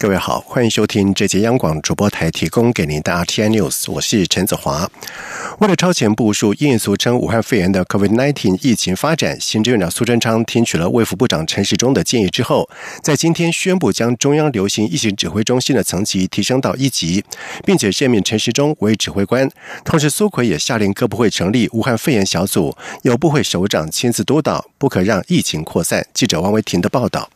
各位好，欢迎收听这节央广主播台提供给您的 RTI News，我是陈子华。为了超前部署应俗称武汉肺炎的 COVID-19 疫情发展，行政院长苏贞昌听取了卫福部长陈时中的建议之后，在今天宣布将中央流行疫情指挥中心的层级提升到一级，并且任命陈时中为指挥官。同时，苏奎也下令各部会成立武汉肺炎小组，由部会首长亲自督导，不可让疫情扩散。记者王维婷的报道。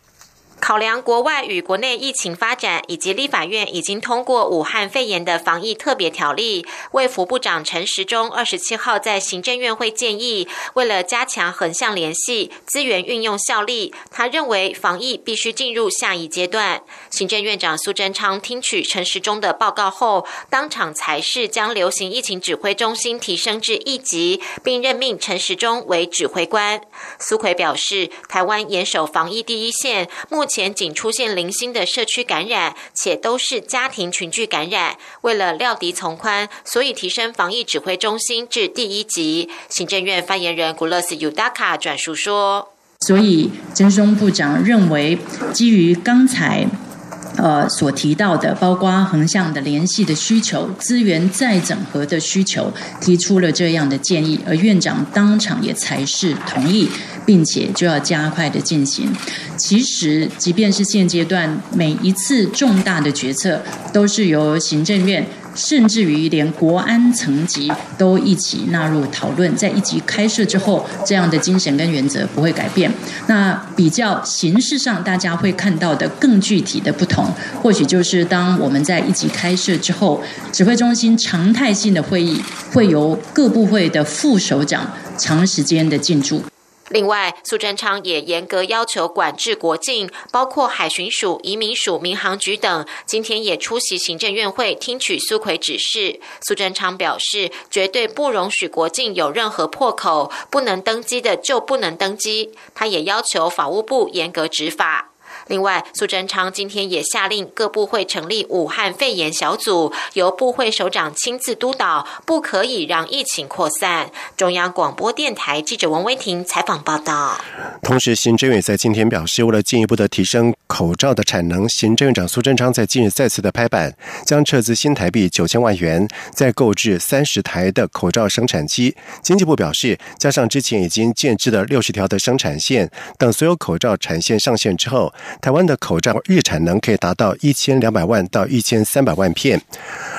考量国外与国内疫情发展，以及立法院已经通过武汉肺炎的防疫特别条例，卫福部长陈时中二十七号在行政院会建议，为了加强横向联系、资源运用效力，他认为防疫必须进入下一阶段。行政院长苏贞昌听取陈时中的报告后，当场裁示将流行疫情指挥中心提升至一级，并任命陈时中为指挥官。苏奎表示，台湾严守防疫第一线，目前仅出现零星的社区感染，且都是家庭群聚感染。为了料敌从宽，所以提升防疫指挥中心至第一级。行政院发言人古勒斯尤达卡转述说：“所以，曾松部长认为，基于刚才。”呃，所提到的，包括横向的联系的需求、资源再整合的需求，提出了这样的建议，而院长当场也才是同意，并且就要加快的进行。其实，即便是现阶段，每一次重大的决策都是由行政院。甚至于连国安层级都一起纳入讨论，在一级开设之后，这样的精神跟原则不会改变。那比较形式上，大家会看到的更具体的不同，或许就是当我们在一级开设之后，指挥中心常态性的会议会由各部会的副首长长时间的进驻。另外，苏贞昌也严格要求管制国境，包括海巡署、移民署、民航局等。今天也出席行政院会，听取苏奎指示。苏贞昌表示，绝对不容许国境有任何破口，不能登机的就不能登机。他也要求法务部严格执法。另外，苏贞昌今天也下令各部会成立武汉肺炎小组，由部会首长亲自督导，不可以让疫情扩散。中央广播电台记者王威婷采访报道。同时，行政院在今天表示，为了进一步的提升口罩的产能，行政院长苏贞昌在近日再次的拍板，将撤资新台币九千万元，再购置三十台的口罩生产机。经济部表示，加上之前已经建制的六十条的生产线等所有口罩产线上线之后。台湾的口罩日产能可以达到一千两百万到一千三百万片，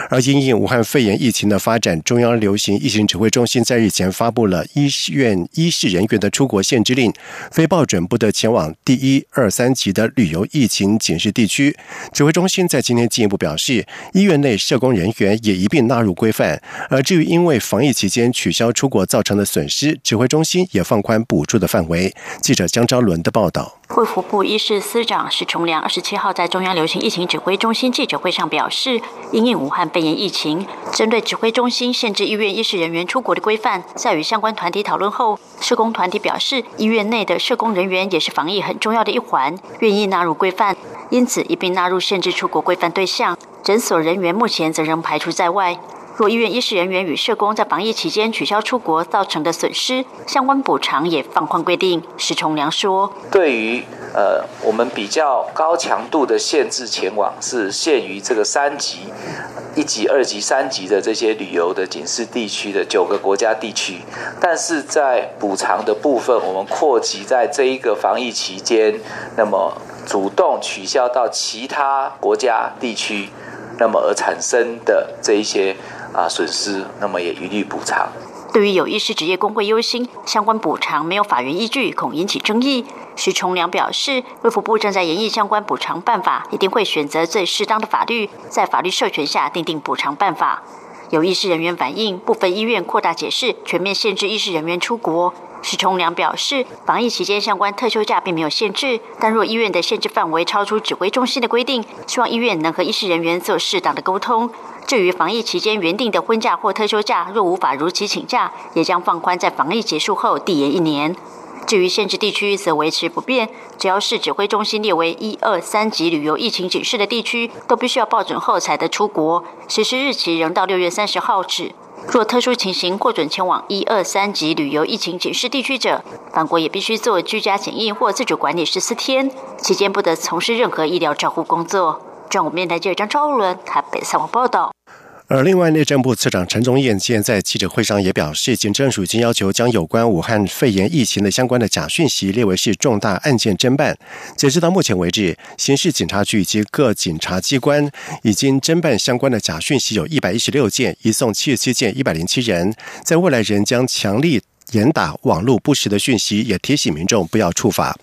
而因应武汉肺炎疫情的发展，中央流行疫情指挥中心在日前发布了医院医事人员的出国限制令，非报准不得前往第一、二、三级的旅游疫情警示地区。指挥中心在今天进一步表示，医院内社工人员也一并纳入规范。而至于因为防疫期间取消出国造成的损失，指挥中心也放宽补助的范围。记者江昭伦的报道。卫福部医事司长石崇良二十七号在中央流行疫情指挥中心记者会上表示，因应武汉肺炎疫情，针对指挥中心限制医院医事人员出国的规范，在与相关团体讨论后，社工团体表示，医院内的社工人员也是防疫很重要的一环，愿意纳入规范，因此一并纳入限制出国规范对象。诊所人员目前则仍排除在外。若医院医师人员与社工在防疫期间取消出国造成的损失，相关补偿也放宽规定。石崇良说：“对于呃我们比较高强度的限制前往，是限于这个三级、一级、二级、三级的这些旅游的警示地区的九个国家地区，但是在补偿的部分，我们扩及在这一个防疫期间，那么主动取消到其他国家地区，那么而产生的这一些。”啊，损失那么也一律补偿。对于有医师职业工会忧心相关补偿没有法源依据，恐引起争议。徐崇良表示，卫福部正在研议相关补偿办法，一定会选择最适当的法律，在法律授权下订定补偿办法。有医师人员反映，部分医院扩大解释，全面限制医师人员出国。徐崇良表示，防疫期间相关特休假并没有限制，但若医院的限制范围超出指挥中心的规定，希望医院能和医师人员做适当的沟通。至于防疫期间原定的婚假或特休假，若无法如期请假，也将放宽在防疫结束后递延一年。至于限制地区则维持不变，只要是指挥中心列为一二三级旅游疫情警示的地区，都必须要报准后才得出国。实施日期仍到六月三十号止。若特殊情形获准前往一二三级旅游疫情警示地区者，返国也必须做居家检疫或自主管理十四天，期间不得从事任何医疗照护工作。中国面台记者张昭伦台北采访报道。而另外，内政部次长陈宗彦今天在记者会上也表示，警政署已经要求将有关武汉肺炎疫情的相关的假讯息列为是重大案件侦办。截至到目前为止，刑事警察局以及各警察机关已经侦办相关的假讯息有一百一十六件，移送七十七件，一百零七人。在未来，仍将强力。严打网络不实的讯息，也提醒民众不要触法。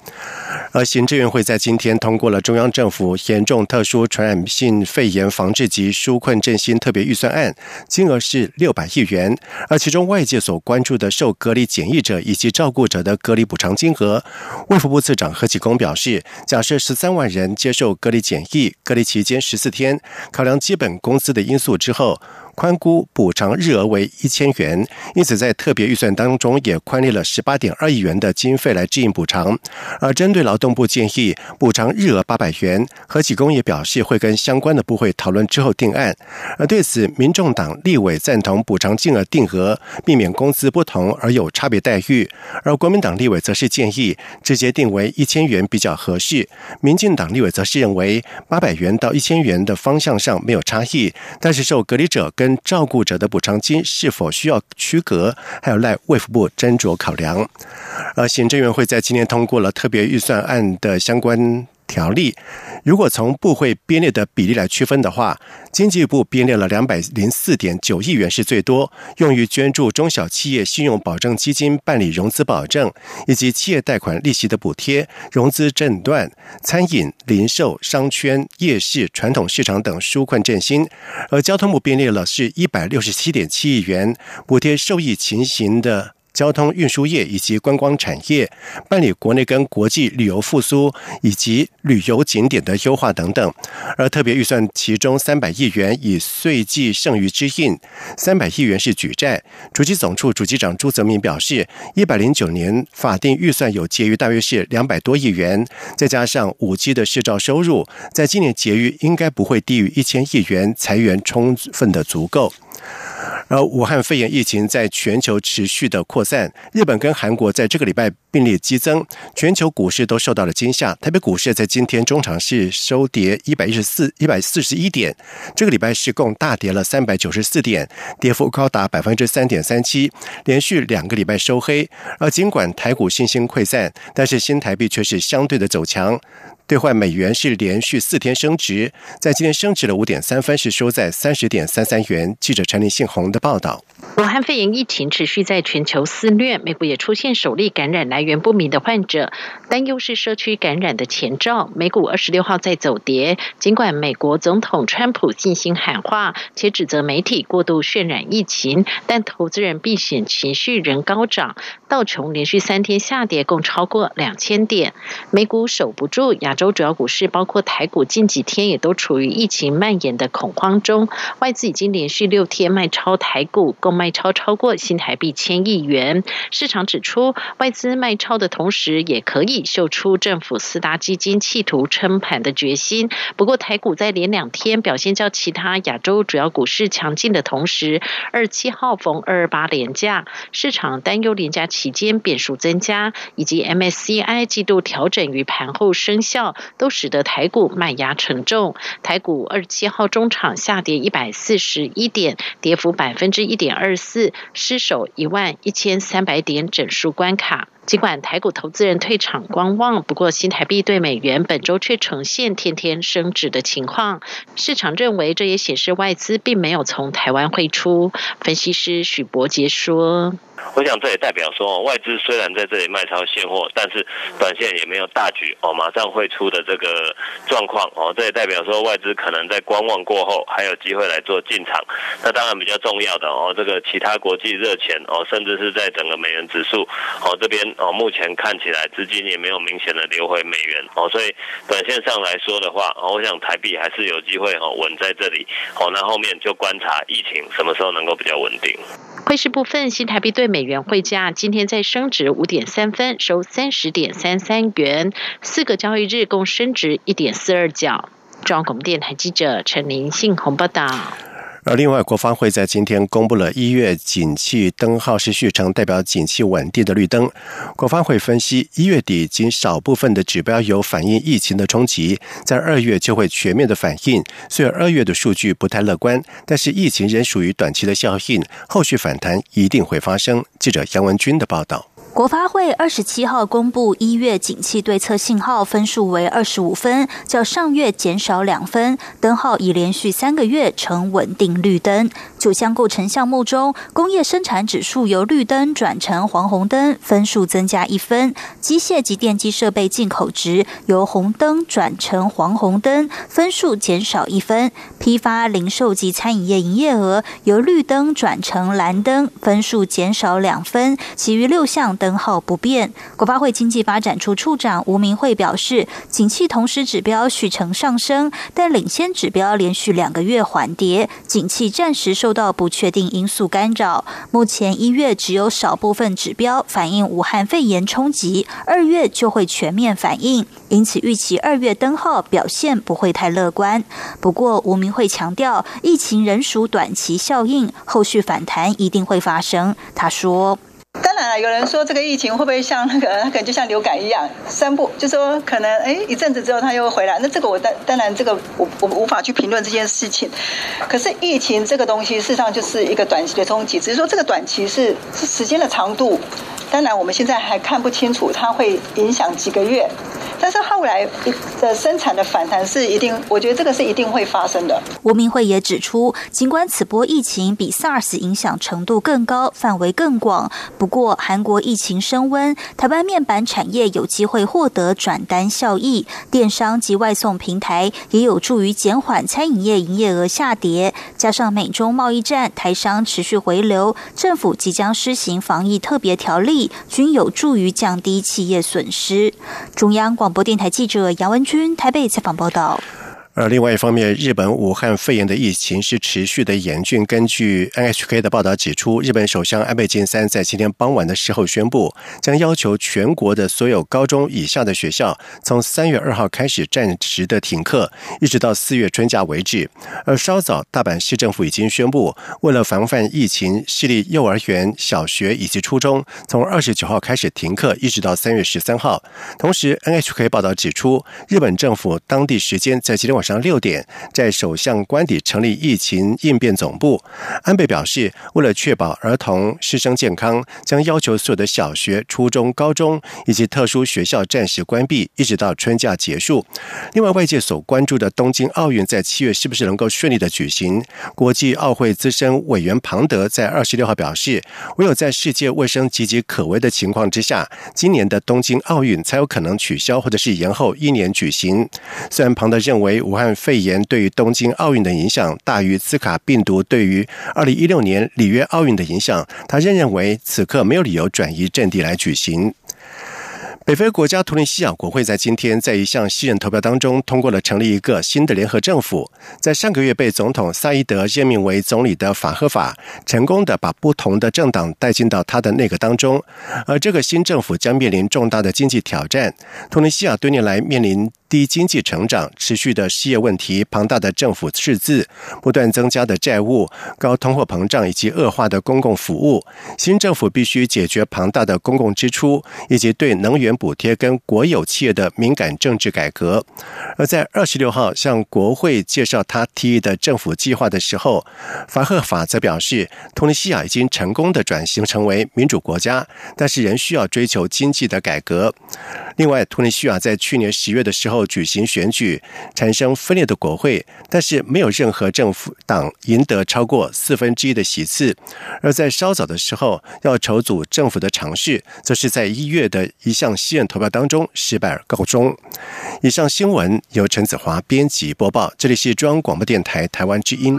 而行政院会在今天通过了中央政府严重特殊传染性肺炎防治及纾困振兴特别预算案，金额是六百亿元。而其中外界所关注的受隔离检疫者以及照顾者的隔离补偿金额，卫福部次长何启功表示，假设十三万人接受隔离检疫，隔离期间十四天，考量基本工资的因素之后。宽估补偿日额为一千元，因此在特别预算当中也宽列了十八点二亿元的经费来支应补偿。而针对劳动部建议补偿日额八百元，何启功也表示会跟相关的部会讨论之后定案。而对此，民众党立委赞同补偿金额定额，避免工资不同而有差别待遇；而国民党立委则是建议直接定为一千元比较合适。民进党立委则是认为八百元到一千元的方向上没有差异，但是受隔离者跟照顾者的补偿金是否需要区隔，还有赖卫福部斟酌考量。而行政院会在今年通过了特别预算案的相关。条例，如果从部会编列的比例来区分的话，经济部编列了两百零四点九亿元是最多，用于捐助中小企业信用保证基金办理融资保证，以及企业贷款利息的补贴、融资诊断、餐饮、零售、商圈、夜市、传统市场等纾困振兴。而交通部编列了是一百六十七点七亿元，补贴受益情形的。交通运输业以及观光产业办理国内跟国际旅游复苏以及旅游景点的优化等等，而特别预算其中三百亿元以税计剩余支应，三百亿元是举债。主机总处主机长朱泽民表示，一百零九年法定预算有结余大约是两百多亿元，再加上五 G 的市照收入，在今年结余应该不会低于一千亿元，裁员充分的足够。而武汉肺炎疫情在全球持续的扩散，日本跟韩国在这个礼拜病例激增，全球股市都受到了惊吓。台北股市在今天中场是收跌一百一十四一百四十一点，这个礼拜是共大跌了三百九十四点，跌幅高达百分之三点三七，连续两个礼拜收黑。而尽管台股信心溃散，但是新台币却是相对的走强。兑换美元是连续四天升值，在今天升值了五点三分，是收在三十点三三元。记者陈林信宏的报道。武汉肺炎疫情持续在全球肆虐，美国也出现首例感染来源不明的患者，担忧是社区感染的前兆。美股二十六号在走跌，尽管美国总统川普进行喊话，且指责媒体过度渲染疫情，但投资人避险情绪仍高涨。道琼连续三天下跌，共超过两千点。美股守不住，亚洲主要股市包括台股近几天也都处于疫情蔓延的恐慌中。外资已经连续六天卖超台股，共卖超超过新台币千亿元。市场指出，外资卖超的同时，也可以秀出政府四大基金企图撑盘的决心。不过，台股在连两天表现较其他亚洲主要股市强劲的同时，二七号逢二二八连假，市场担忧连假期。间变数增加，以及 MSCI 季度调整于盘后生效，都使得台股卖压沉重。台股二十七号中场下跌一百四十一点，跌幅百分之一点二四，失守一万一千三百点整数关卡。尽管台股投资人退场观望，不过新台币对美元本周却呈现天天升值的情况。市场认为这也显示外资并没有从台湾汇出。分析师许博杰说。我想这也代表说，外资虽然在这里卖超现货，但是短线也没有大举哦，马上会出的这个状况哦。这也代表说，外资可能在观望过后，还有机会来做进场。那当然比较重要的哦，这个其他国际热钱哦，甚至是在整个美元指数哦这边哦，目前看起来资金也没有明显的流回美元哦，所以短线上来说的话，我想台币还是有机会哦稳在这里哦，那后面就观察疫情什么时候能够比较稳定。汇市部分，新台币对美元汇价今天再升值五点三分，收三十点三三元，四个交易日共升值一点四二角。中央广播电台记者陈林信宏报道。而另外，国发会在今天公布了一月景气灯号是续成，代表景气稳定的绿灯。国发会分析，一月底仅少部分的指标有反映疫情的冲击，在二月就会全面的反应。虽然二月的数据不太乐观，但是疫情仍属于短期的效应，后续反弹一定会发生。记者杨文军的报道。国发会二十七号公布一月景气对策信号分数为二十五分，较上月减少两分，灯号已连续三个月呈稳定绿灯。九项构成项目中，工业生产指数由绿灯转成黄红灯，分数增加一分；机械及电机设备进口值由红灯转成黄红灯，分数减少一分；批发、零售及餐饮业营业额由绿灯转成蓝灯，分数减少两分。其余六项。灯号不变。国发会经济发展处处长吴明慧表示，景气同时指标续呈上升，但领先指标连续两个月缓跌，景气暂时受到不确定因素干扰。目前一月只有少部分指标反映武汉肺炎冲击，二月就会全面反映，因此预期二月灯号表现不会太乐观。不过吴明慧强调，疫情仍属短期效应，后续反弹一定会发生。他说。然了，有人说这个疫情会不会像那个，可能就像流感一样，三步，就说可能哎一阵子之后它又回来。那这个我当当然这个我我无法去评论这件事情。可是疫情这个东西，事实上就是一个短期的冲击，只是说这个短期是是时间的长度。当然我们现在还看不清楚它会影响几个月。但是后来的生产的反弹是一定，我觉得这个是一定会发生的。吴明慧也指出，尽管此波疫情比 SARS 影响程度更高，范围更广，不过韩国疫情升温，台湾面板产业有机会获得转单效益，电商及外送平台也有助于减缓餐饮业营业额下跌。加上美中贸易战，台商持续回流，政府即将施行防疫特别条例，均有助于降低企业损失。中央广。广播电台记者杨文君台北采访报道。而另外一方面，日本武汉肺炎的疫情是持续的严峻。根据 NHK 的报道指出，日本首相安倍晋三在今天傍晚的时候宣布，将要求全国的所有高中以下的学校从三月二号开始暂时的停课，一直到四月春假为止。而稍早，大阪市政府已经宣布，为了防范疫情，市立幼儿园、小学以及初中从二十九号开始停课，一直到三月十三号。同时，NHK 报道指出，日本政府当地时间在今天晚上六点，在首相官邸成立疫情应变总部。安倍表示，为了确保儿童师生健康，将要求所有的小学、初中、高中以及特殊学校暂时关闭，一直到春假结束。另外，外界所关注的东京奥运在七月是不是能够顺利的举行？国际奥会资深委员庞德在二十六号表示，唯有在世界卫生岌岌可危的情况之下，今年的东京奥运才有可能取消或者是延后一年举行。虽然庞德认为，武汉肺炎对于东京奥运的影响大于兹卡病毒对于二零一六年里约奥运的影响，他仍认为此刻没有理由转移阵地来举行。北非国家突尼西亚国会在今天在一项信任投票当中通过了成立一个新的联合政府。在上个月被总统萨伊德任命为总理的法赫法，成功的把不同的政党带进到他的内阁当中。而这个新政府将面临重大的经济挑战。突尼西亚多年来面临。低经济成长、持续的失业问题、庞大的政府赤字、不断增加的债务、高通货膨胀以及恶化的公共服务，新政府必须解决庞大的公共支出以及对能源补贴跟国有企业的敏感政治改革。而在二十六号向国会介绍他提议的政府计划的时候，法赫法则表示，突尼西亚已经成功的转型成为民主国家，但是仍需要追求经济的改革。另外，突尼西亚在去年十月的时候。举行选举，产生分裂的国会，但是没有任何政府党赢得超过四分之一的席次。而在稍早的时候，要筹组政府的尝试，则是在一月的一项西任投票当中失败而告终。以上新闻由陈子华编辑播报，这里是中央广播电台台湾之音。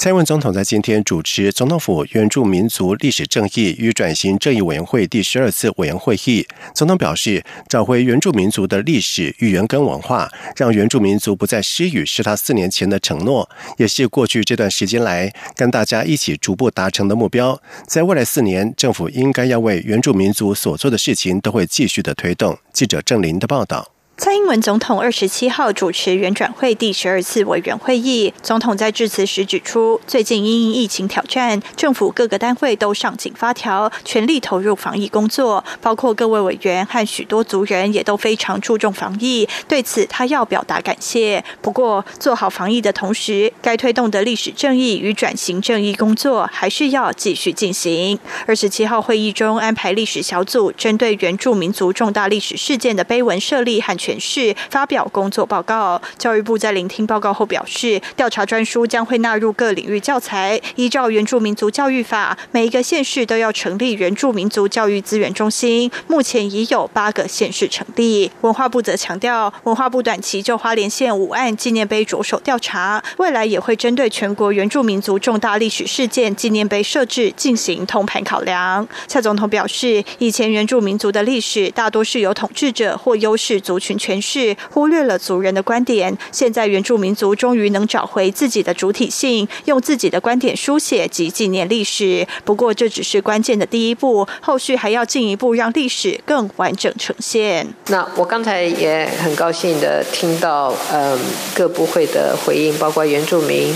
蔡英文总统在今天主持总统府原住民族历史正义与转型正义委员会第十二次委员会议。总统表示，找回原住民族的历史、与原根文化，让原住民族不再失语，是他四年前的承诺，也是过去这段时间来跟大家一起逐步达成的目标。在未来四年，政府应该要为原住民族所做的事情，都会继续的推动。记者郑林的报道。蔡英文总统二十七号主持原转会第十二次委员会议，总统在致辞时指出，最近因疫情挑战，政府各个单位都上紧发条，全力投入防疫工作，包括各位委员和许多族人也都非常注重防疫，对此他要表达感谢。不过，做好防疫的同时，该推动的历史正义与转型正义工作还是要继续进行。二十七号会议中安排历史小组针对原住民族重大历史事件的碑文设立和。诠释发表工作报告。教育部在聆听报告后表示，调查专书将会纳入各领域教材，依照原住民族教育法，每一个县市都要成立原住民族教育资源中心。目前已有八个县市成立。文化部则强调，文化部短期就花莲县五案纪念碑着手调查，未来也会针对全国原住民族重大历史事件纪念碑设置进行通盘考量。蔡总统表示，以前原住民族的历史大多是由统治者或优势族群。诠释忽略了族人的观点。现在原住民族终于能找回自己的主体性，用自己的观点书写及纪念历史。不过这只是关键的第一步，后续还要进一步让历史更完整呈现。那我刚才也很高兴的听到，嗯，各部会的回应，包括原住民。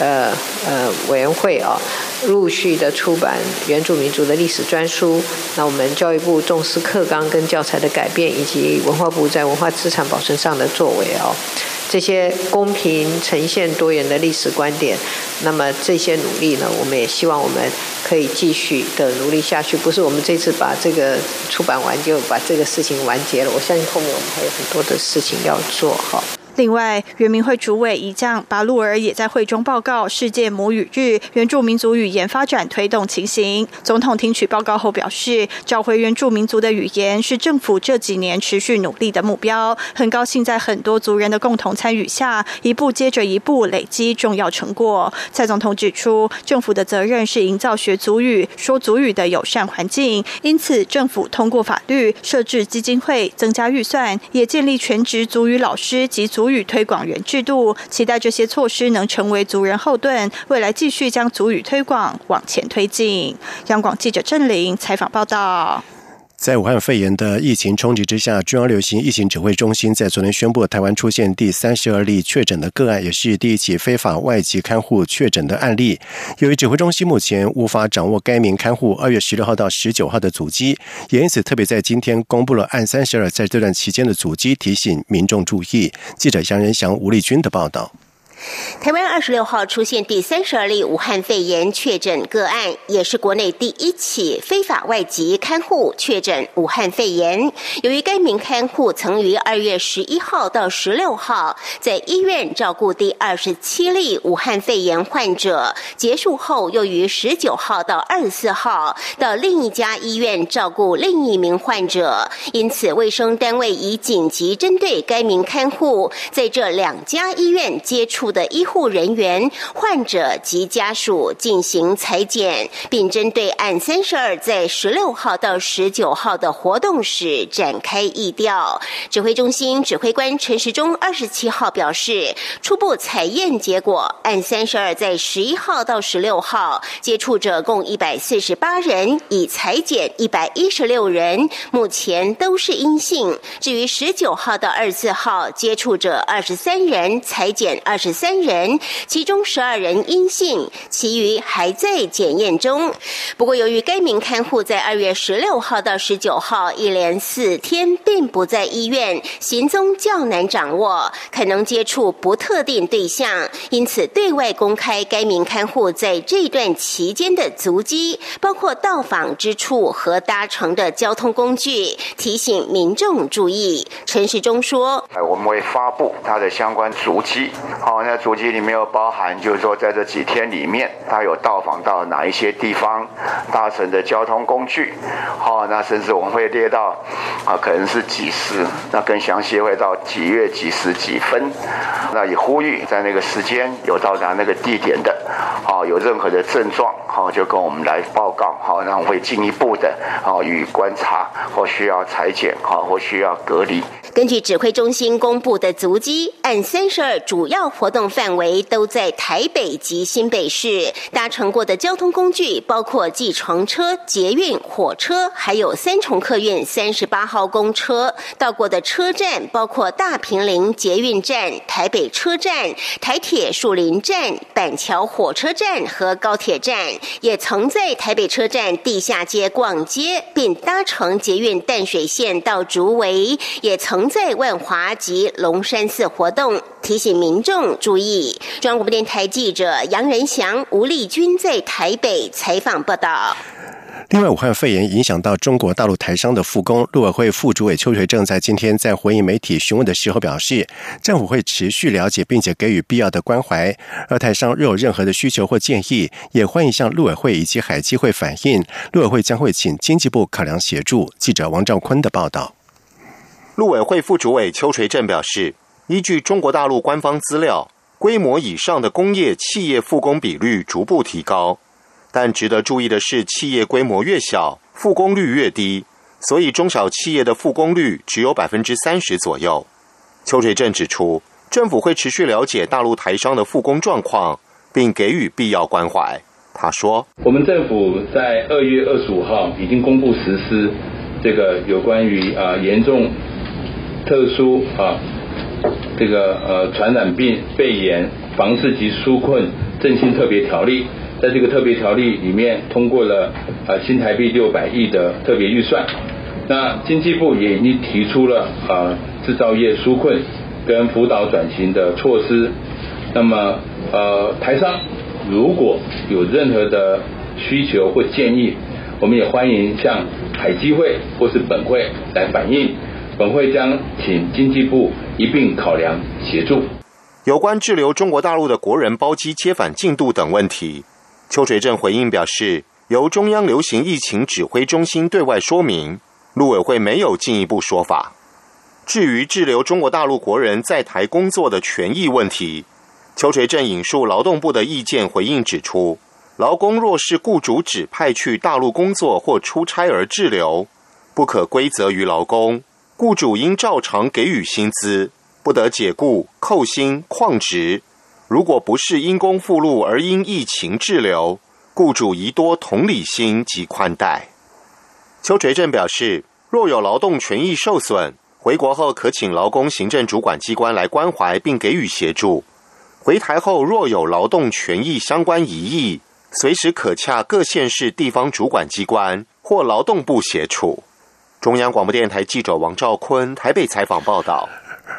呃呃，委员会啊，陆续的出版原住民族的历史专书。那我们教育部重视课纲跟教材的改变，以及文化部在文化资产保存上的作为哦，这些公平呈现多元的历史观点。那么这些努力呢，我们也希望我们可以继续的努力下去。不是我们这次把这个出版完就把这个事情完结了。我相信后面我们还有很多的事情要做哈。另外，原民会主委一将巴路尔也在会中报告世界母语日原住民族语言发展推动情形。总统听取报告后表示，找回原住民族的语言是政府这几年持续努力的目标。很高兴在很多族人的共同参与下，一步接着一步累积重要成果。蔡总统指出，政府的责任是营造学族语、说族语的友善环境，因此政府通过法律设置基金会，增加预算，也建立全职族语老师及族。语推广员制度，期待这些措施能成为族人后盾，未来继续将族语推广往前推进。央广记者郑玲采访报道。在武汉肺炎的疫情冲击之下，中央流行疫情指挥中心在昨天宣布，台湾出现第三十二例确诊的个案，也是第一起非法外籍看护确诊的案例。由于指挥中心目前无法掌握该名看护二月十六号到十九号的足迹，也因此特别在今天公布了案三十二在这段期间的足迹，提醒民众注意。记者杨仁祥、吴丽君的报道。台湾二十六号出现第三十二例武汉肺炎确诊个案，也是国内第一起非法外籍看护确诊武汉肺炎。由于该名看护曾于二月十一号到十六号在医院照顾第二十七例武汉肺炎患者，结束后又于十九号到二十四号到另一家医院照顾另一名患者，因此卫生单位已紧急针对该名看护在这两家医院接触。的医护人员、患者及家属进行裁剪，并针对案三十二在十六号到十九号的活动时展开议调。指挥中心指挥官陈时中二十七号表示，初步采验结果，案三十二在十一号到十六号接触者共一百四十八人，已裁剪一百一十六人，目前都是阴性。至于十九号到二十四号接触者二十三人，裁剪二十。三人，其中十二人阴性，其余还在检验中。不过，由于该名看护在二月十六号到十九号一连四天并不在医院，行踪较难掌握，可能接触不特定对象，因此对外公开该名看护在这段期间的足迹，包括到访之处和搭乘的交通工具，提醒民众注意。陈时中说：“我们会发布他的相关足迹。好。”的足迹里面有包含，就是说在这几天里面，他有到访到哪一些地方，搭乘的交通工具，好，那甚至我们会列到啊，可能是几时，那更详细会到几月几时几分，那也呼吁在那个时间有到达那个地点的，好，有任何的症状，好，就跟我们来报告，好，然后会进一步的啊予以观察，或需要裁剪，好，或需要隔离。根据指挥中心公布的足迹，按三十二主要活动范围都在台北及新北市搭乘过的交通工具，包括计程车、捷运、火车，还有三重客运三十八号公车。到过的车站包括大平林捷运站、台北车站、台铁树林站、板桥火车站和高铁站。也曾在台北车站地下街逛街，并搭乘捷运淡水线到竹围，也。曾在万华及龙山寺活动，提醒民众注意。中央广播电台记者杨仁祥、吴丽君在台北采访报道。另外，武汉肺炎影响到中国大陆台商的复工，陆委会副主委邱垂正在今天在回应媒体询问的时候表示，政府会持续了解并且给予必要的关怀。而台商若有任何的需求或建议，也欢迎向陆委会以及海基会反映，陆委会将会请经济部考量协助。记者王兆坤的报道。陆委会副主委邱垂正表示，依据中国大陆官方资料，规模以上的工业企业复工比率逐步提高，但值得注意的是，企业规模越小，复工率越低，所以中小企业的复工率只有百分之三十左右。邱垂正指出，政府会持续了解大陆台商的复工状况，并给予必要关怀。他说：“我们政府在二月二十五号已经公布实施这个有关于啊严重。”特殊啊，这个呃传染病肺炎防治及纾困振兴特别条例，在这个特别条例里面通过了啊新台币六百亿的特别预算。那经济部也已经提出了啊制造业纾困跟辅导转型的措施。那么呃台商如果有任何的需求或建议，我们也欢迎向海基会或是本会来反映。本会将请经济部一并考量协助有关滞留中国大陆的国人包机接返进度等问题。邱垂正回应表示，由中央流行疫情指挥中心对外说明，陆委会没有进一步说法。至于滞留中国大陆国人在台工作的权益问题，邱垂正引述劳动部的意见回应指出，劳工若是雇主指派去大陆工作或出差而滞留，不可归责于劳工。雇主应照常给予薪资，不得解雇、扣薪、旷职。如果不是因公复录而因疫情滞留，雇主宜多同理心及宽待。邱垂正表示，若有劳动权益受损，回国后可请劳工行政主管机关来关怀并给予协助。回台后若有劳动权益相关疑义，随时可洽各县市地方主管机关或劳动部协助。中央广播电台记者王兆坤台北采访报道。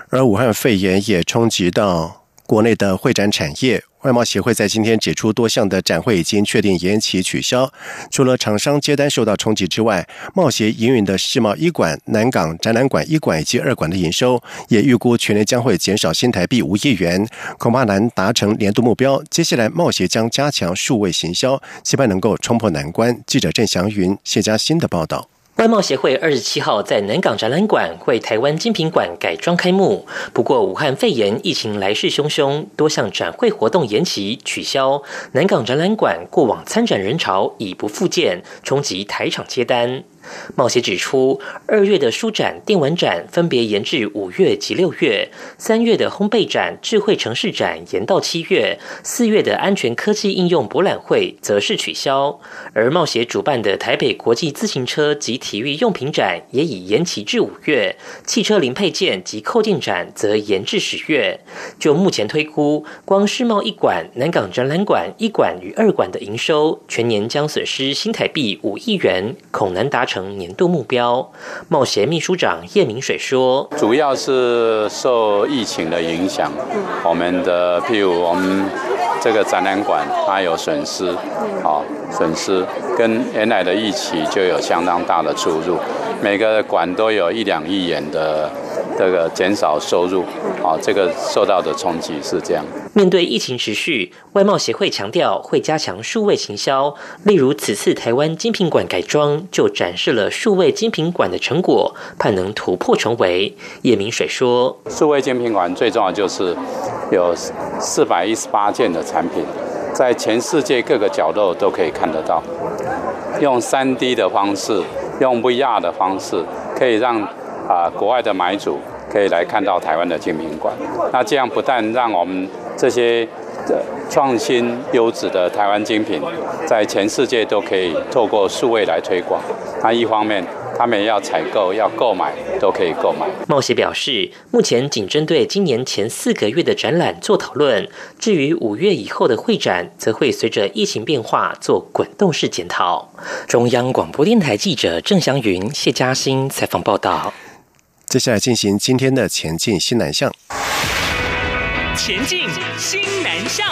而武汉肺炎也冲击到国内的会展产业，外贸协会在今天指出，多项的展会已经确定延期取消。除了厂商接单受到冲击之外，贸协营运的世贸一馆、南港展览馆一馆以及二馆的营收，也预估全年将会减少新台币五亿元，恐怕难达成年度目标。接下来，贸协将加强数位行销，期盼能够冲破难关。记者郑祥云、谢佳欣的报道。外贸协会二十七号在南港展览馆为台湾精品馆改装开幕，不过武汉肺炎疫情来势汹汹，多项展会活动延期取消。南港展览馆过往参展人潮已不复见，冲击台场接单。贸协指出，二月的书展、电玩展分别延至五月及六月；三月的烘焙展、智慧城市展延到七月；四月的安全科技应用博览会则是取消。而贸协主办的台北国际自行车及体育用品展也已延期至五月；汽车零配件及扣件展则延至十月。就目前推估，光世贸一馆、南港展览馆一馆与二馆的营收，全年将损失新台币五亿元，恐难达。成年度目标，冒协秘书长叶明水说：“主要是受疫情的影响，我们的譬如我们这个展览馆它有损失，好损失跟原来的预期就有相当大的出入。每个馆都有一两亿元的这个减少收入，啊，这个受到的冲击是这样。面对疫情持续，外贸协会强调会加强数位行销，例如此次台湾精品馆改装就展示了数位精品馆的成果，盼能突破重围。叶明水说：“数位精品馆最重要就是有四百一十八件的产品，在全世界各个角落都可以看得到，用三 D 的方式，用不一样的方式，可以让啊国外的买主可以来看到台湾的精品馆。那这样不但让我们这些创新优质的台湾精品，在全世界都可以透过数位来推广。那一方面，他们要采购、要购买，都可以购买。冒协表示，目前仅针对今年前四个月的展览做讨论，至于五月以后的会展，则会随着疫情变化做滚动式检讨。中央广播电台记者郑祥云、谢嘉欣采访报道。接下来进行今天的前进新南向。前进新南向。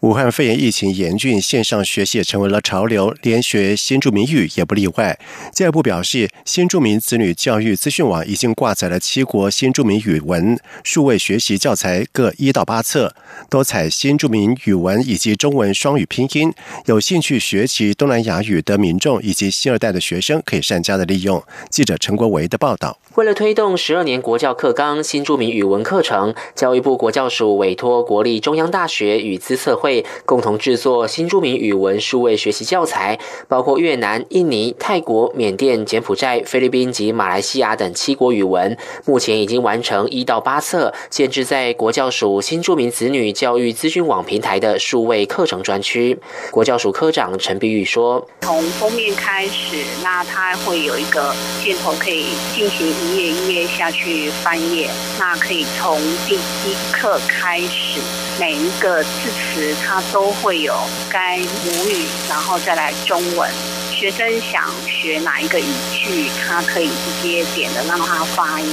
武汉肺炎疫情严峻，线上学习也成为了潮流，连学新著名语也不例外。教育部表示，新著名子女教育资讯网已经挂载了七国新著名语文数位学习教材各一到八册，多采新著名语文以及中文双语拼音。有兴趣学习东南亚语的民众以及新二代的学生可以善加的利用。记者陈国维的报道。为了推动十二年国教课纲新著名语文课程，教育部国教署委托国立中央大学与资策会共同制作新著名语文数位学习教材，包括越南、印尼、泰国、缅甸、柬埔寨、菲律宾及马来西亚等七国语文，目前已经完成一到八册，建置在国教署新著名子女教育资讯网平台的数位课程专区。国教署科长陈碧玉说：“从封面开始，那它会有一个箭头可以进行。”一页一页下去翻页，那可以从第一课开始，每一个字词它都会有该母语，然后再来中文。学生想学哪一个语句，他可以直接点的让他发音。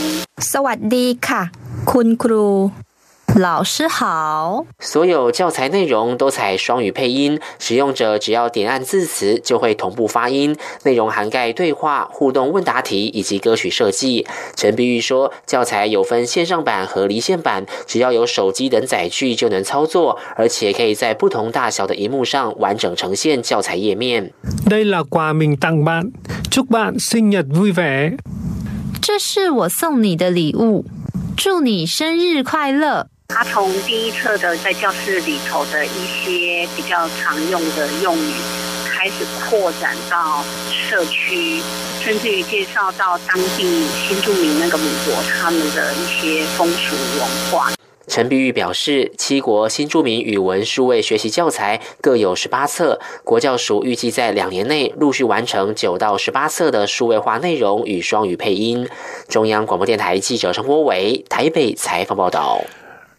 สวัสดีค่ะคุณครู 老师好。所有教材内容都采双语配音，使用者只要点按字词就会同步发音。内容涵盖对话、互动问答题以及歌曲设计。陈碧玉说，教材有分线上版和离线版，只要有手机等载具就能操作，而且可以在不同大小的荧幕上完整呈现教材页面。这是我送你的礼物，祝你生日快乐。他从第一册的在教室里头的一些比较常用的用语，开始扩展到社区，甚至于介绍到当地新住民那个母国他们的一些风俗文化。陈碧玉表示，七国新著名语文数位学习教材各有十八册，国教署预计在两年内陆续完成九到十八册的数位化内容与双语配音。中央广播电台记者陈国伟台北采访报道。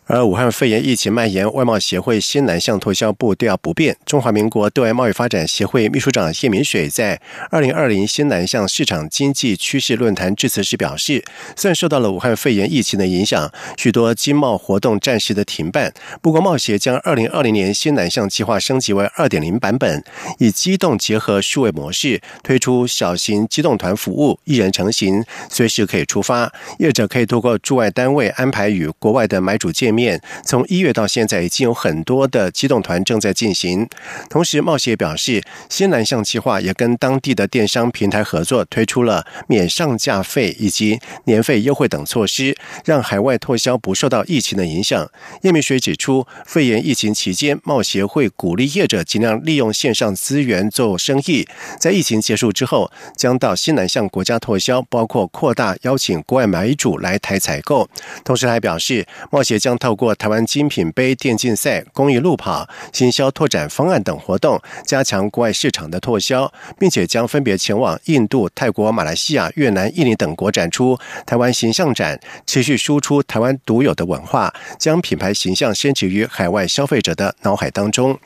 而武汉肺炎疫情蔓延，外贸协会新南向脱销步调不变。中华民国对外贸易发展协会秘书长叶明水在二零二零新南向市场经济趋势论坛致辞时表示，虽然受到了武汉肺炎疫情的影响，许多经贸活动暂时的停办，不过贸协将二零二零年新南向计划升级为二点零版本，以机动结合数位模式推出小型机动团服务，一人成型，随时可以出发，业者可以透过驻外单位安排与国外的买主见面。面从一月到现在，已经有很多的机动团正在进行。同时，贸协表示，新南向计划也跟当地的电商平台合作，推出了免上架费以及年费优惠等措施，让海外拓销不受到疫情的影响。叶明水指出，肺炎疫情期间，贸协会鼓励业者尽量利用线上资源做生意。在疫情结束之后，将到新南向国家拓销，包括扩大邀请国外买主来台采购。同时，还表示，贸协将透过台湾精品杯电竞赛、公益路跑、行销拓展方案等活动，加强国外市场的拓销，并且将分别前往印度、泰国、马来西亚、越南、印尼等国展出台湾形象展，持续输出台湾独有的文化，将品牌形象升级于海外消费者的脑海当中。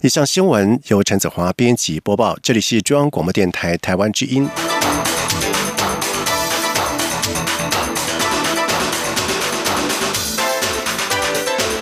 以上新闻由陈子华编辑播报，这里是中央广播电台台湾之音。